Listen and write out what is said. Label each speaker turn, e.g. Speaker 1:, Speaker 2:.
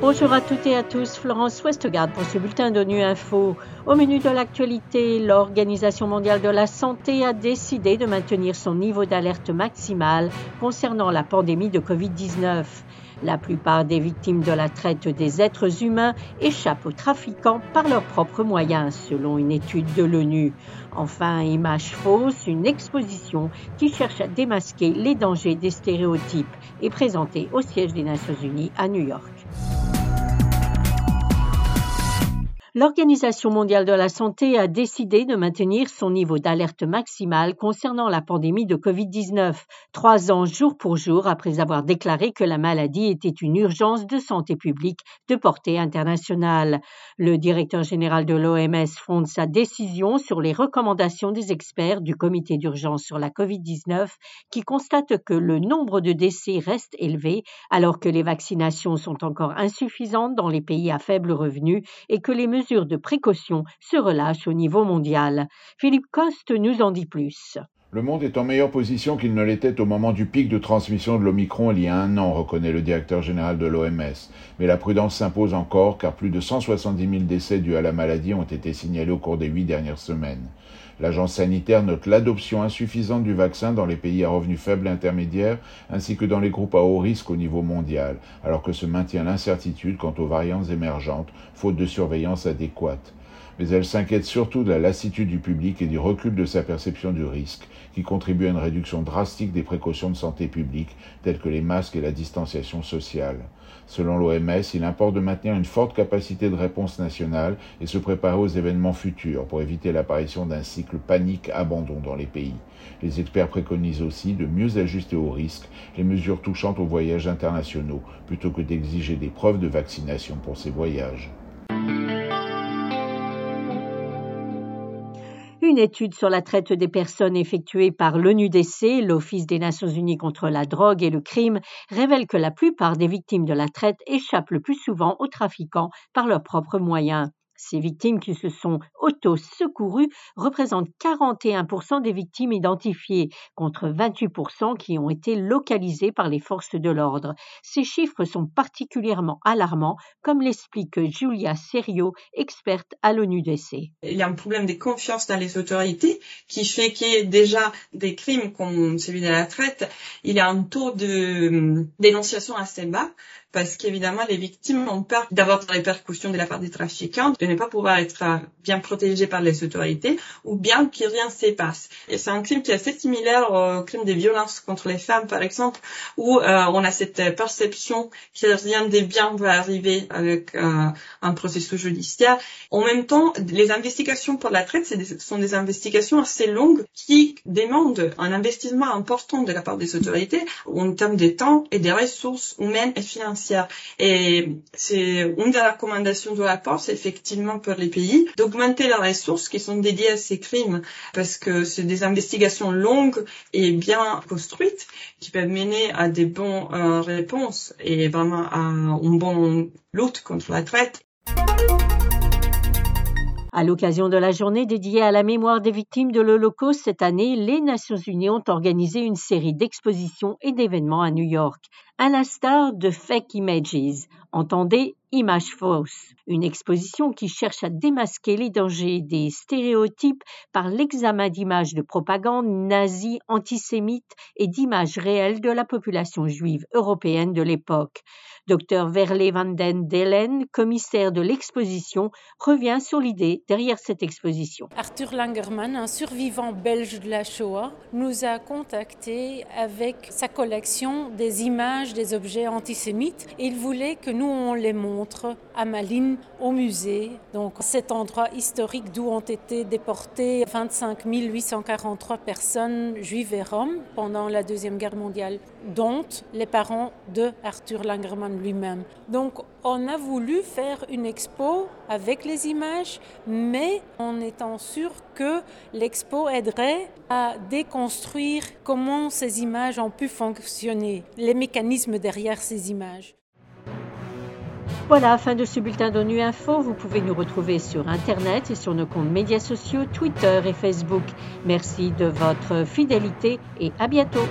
Speaker 1: Bonjour à toutes et à tous, Florence Westgard pour ce bulletin d'ONU Info. Au menu de l'actualité, l'Organisation mondiale de la santé a décidé de maintenir son niveau d'alerte maximal concernant la pandémie de Covid-19. La plupart des victimes de la traite des êtres humains échappent aux trafiquants par leurs propres moyens, selon une étude de l'ONU. Enfin, Image fausse, une exposition qui cherche à démasquer les dangers des stéréotypes, est présentée au siège des Nations Unies à New York. L'Organisation mondiale de la santé a décidé de maintenir son niveau d'alerte maximal concernant la pandémie de COVID-19, trois ans jour pour jour après avoir déclaré que la maladie était une urgence de santé publique de portée internationale. Le directeur général de l'OMS fonde sa décision sur les recommandations des experts du comité d'urgence sur la COVID-19 qui constate que le nombre de décès reste élevé alors que les vaccinations sont encore insuffisantes dans les pays à faible revenu et que les mesures de précaution se relâche au niveau mondial. Philippe Coste nous en dit plus.
Speaker 2: Le monde est en meilleure position qu'il ne l'était au moment du pic de transmission de l'Omicron il y a un an, reconnaît le directeur général de l'OMS. Mais la prudence s'impose encore car plus de 170 000 décès dus à la maladie ont été signalés au cours des huit dernières semaines. L'agence sanitaire note l'adoption insuffisante du vaccin dans les pays à revenus faibles et intermédiaires ainsi que dans les groupes à haut risque au niveau mondial, alors que se maintient l'incertitude quant aux variantes émergentes, faute de surveillance adéquate mais elle s'inquiète surtout de la lassitude du public et du recul de sa perception du risque, qui contribue à une réduction drastique des précautions de santé publique, telles que les masques et la distanciation sociale. Selon l'OMS, il importe de maintenir une forte capacité de réponse nationale et se préparer aux événements futurs pour éviter l'apparition d'un cycle panique-abandon dans les pays. Les experts préconisent aussi de mieux ajuster aux risques les mesures touchant aux voyages internationaux plutôt que d'exiger des preuves de vaccination pour ces voyages.
Speaker 1: Une étude sur la traite des personnes effectuée par l'ONUDC, l'Office des Nations Unies contre la drogue et le crime, révèle que la plupart des victimes de la traite échappent le plus souvent aux trafiquants par leurs propres moyens. Ces victimes qui se sont auto-secourues représentent 41% des victimes identifiées, contre 28% qui ont été localisées par les forces de l'ordre. Ces chiffres sont particulièrement alarmants, comme l'explique Julia Serio, experte à l'ONUDC.
Speaker 3: Il y a un problème de confiance dans les autorités qui fait qu'il y ait déjà des crimes comme celui de la traite. Il y a un taux de hum, dénonciation assez bas parce qu'évidemment les victimes ont peur d'avoir des répercussions de la part des trafiquants, de ne pas pouvoir être euh, bien protégées par les autorités ou bien que rien se passe. Et c'est un crime qui est assez similaire au crime des violences contre les femmes par exemple, où euh, on a cette perception que rien de bien va arriver avec euh, un processus judiciaire. En même temps, les investigations pour la traite sont des investigations assez longues qui demandent un investissement important de la part des autorités en termes de temps et des ressources humaines et financières et c'est une des recommandations du rapport, c'est effectivement pour les pays d'augmenter les ressources qui sont dédiées à ces crimes. Parce que c'est des investigations longues et bien construites qui peuvent mener à des bonnes euh, réponses et vraiment à une bonne lutte contre la traite.
Speaker 1: À l'occasion de la journée dédiée à la mémoire des victimes de l'Holocauste cette année, les Nations Unies ont organisé une série d'expositions et d'événements à New York, à l'instar de Fake Images, entendez Images fausses, une exposition qui cherche à démasquer les dangers des stéréotypes par l'examen d'images de propagande nazie, antisémite et d'images réelles de la population juive européenne de l'époque. Dr Verle van den Delen, commissaire de l'exposition, revient sur l'idée derrière cette exposition.
Speaker 4: Arthur Langerman, un survivant belge de la Shoah, nous a contactés avec sa collection des images des objets antisémites. Il voulait que nous les montre à Malines au musée, donc cet endroit historique d'où ont été déportés 25 843 personnes juives et roms pendant la Deuxième Guerre mondiale, dont les parents de Arthur Langerman lui-même. Donc on a voulu faire une expo avec les images, mais en étant sûr que l'expo aiderait à déconstruire comment ces images ont pu fonctionner, les mécanismes derrière ces images.
Speaker 1: Voilà, fin de ce bulletin d'ONU Info. Vous pouvez nous retrouver sur Internet et sur nos comptes médias sociaux, Twitter et Facebook. Merci de votre fidélité et à bientôt.